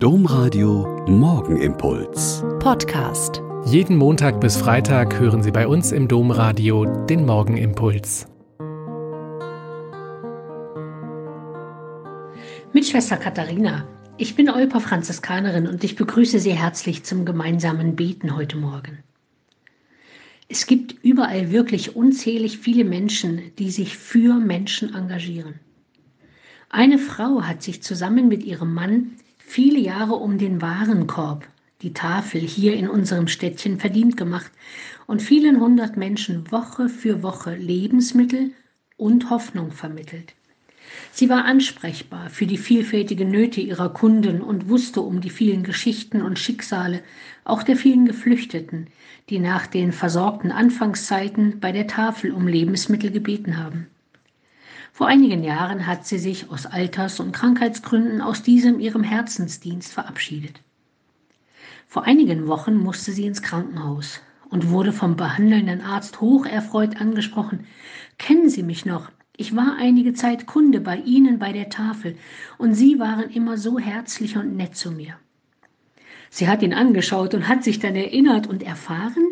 Domradio Morgenimpuls. Podcast. Jeden Montag bis Freitag hören Sie bei uns im Domradio den Morgenimpuls. Mit Schwester Katharina. Ich bin Olpa Franziskanerin und ich begrüße Sie herzlich zum gemeinsamen Beten heute Morgen. Es gibt überall wirklich unzählig viele Menschen, die sich für Menschen engagieren. Eine Frau hat sich zusammen mit ihrem Mann viele Jahre um den Warenkorb, die Tafel hier in unserem Städtchen verdient gemacht und vielen hundert Menschen Woche für Woche Lebensmittel und Hoffnung vermittelt. Sie war ansprechbar für die vielfältigen Nöte ihrer Kunden und wusste um die vielen Geschichten und Schicksale, auch der vielen Geflüchteten, die nach den versorgten Anfangszeiten bei der Tafel um Lebensmittel gebeten haben. Vor einigen Jahren hat sie sich aus Alters- und Krankheitsgründen aus diesem ihrem Herzensdienst verabschiedet. Vor einigen Wochen musste sie ins Krankenhaus und wurde vom behandelnden Arzt hocherfreut angesprochen. Kennen Sie mich noch? Ich war einige Zeit Kunde bei Ihnen bei der Tafel und Sie waren immer so herzlich und nett zu mir. Sie hat ihn angeschaut und hat sich dann erinnert und erfahren,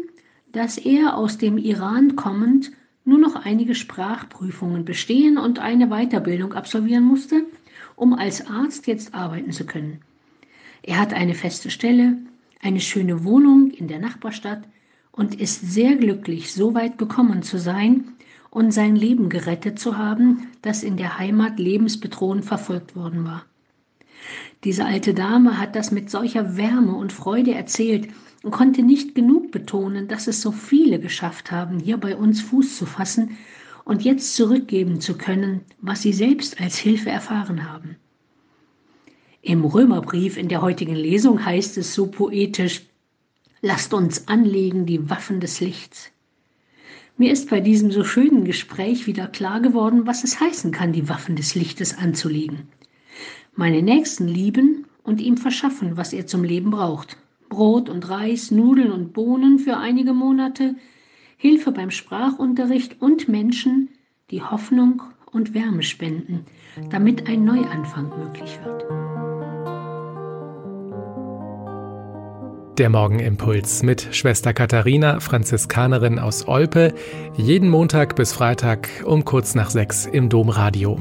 dass er aus dem Iran kommend nur noch einige Sprachprüfungen bestehen und eine Weiterbildung absolvieren musste, um als Arzt jetzt arbeiten zu können. Er hat eine feste Stelle, eine schöne Wohnung in der Nachbarstadt und ist sehr glücklich, so weit gekommen zu sein und sein Leben gerettet zu haben, das in der Heimat lebensbedrohend verfolgt worden war. Diese alte Dame hat das mit solcher Wärme und Freude erzählt und konnte nicht genug betonen, dass es so viele geschafft haben, hier bei uns Fuß zu fassen und jetzt zurückgeben zu können, was sie selbst als Hilfe erfahren haben. Im Römerbrief in der heutigen Lesung heißt es so poetisch, Lasst uns anlegen die Waffen des Lichts. Mir ist bei diesem so schönen Gespräch wieder klar geworden, was es heißen kann, die Waffen des Lichtes anzulegen meine Nächsten lieben und ihm verschaffen, was er zum Leben braucht. Brot und Reis, Nudeln und Bohnen für einige Monate, Hilfe beim Sprachunterricht und Menschen, die Hoffnung und Wärme spenden, damit ein Neuanfang möglich wird. Der Morgenimpuls mit Schwester Katharina, Franziskanerin aus Olpe, jeden Montag bis Freitag um kurz nach sechs im Domradio.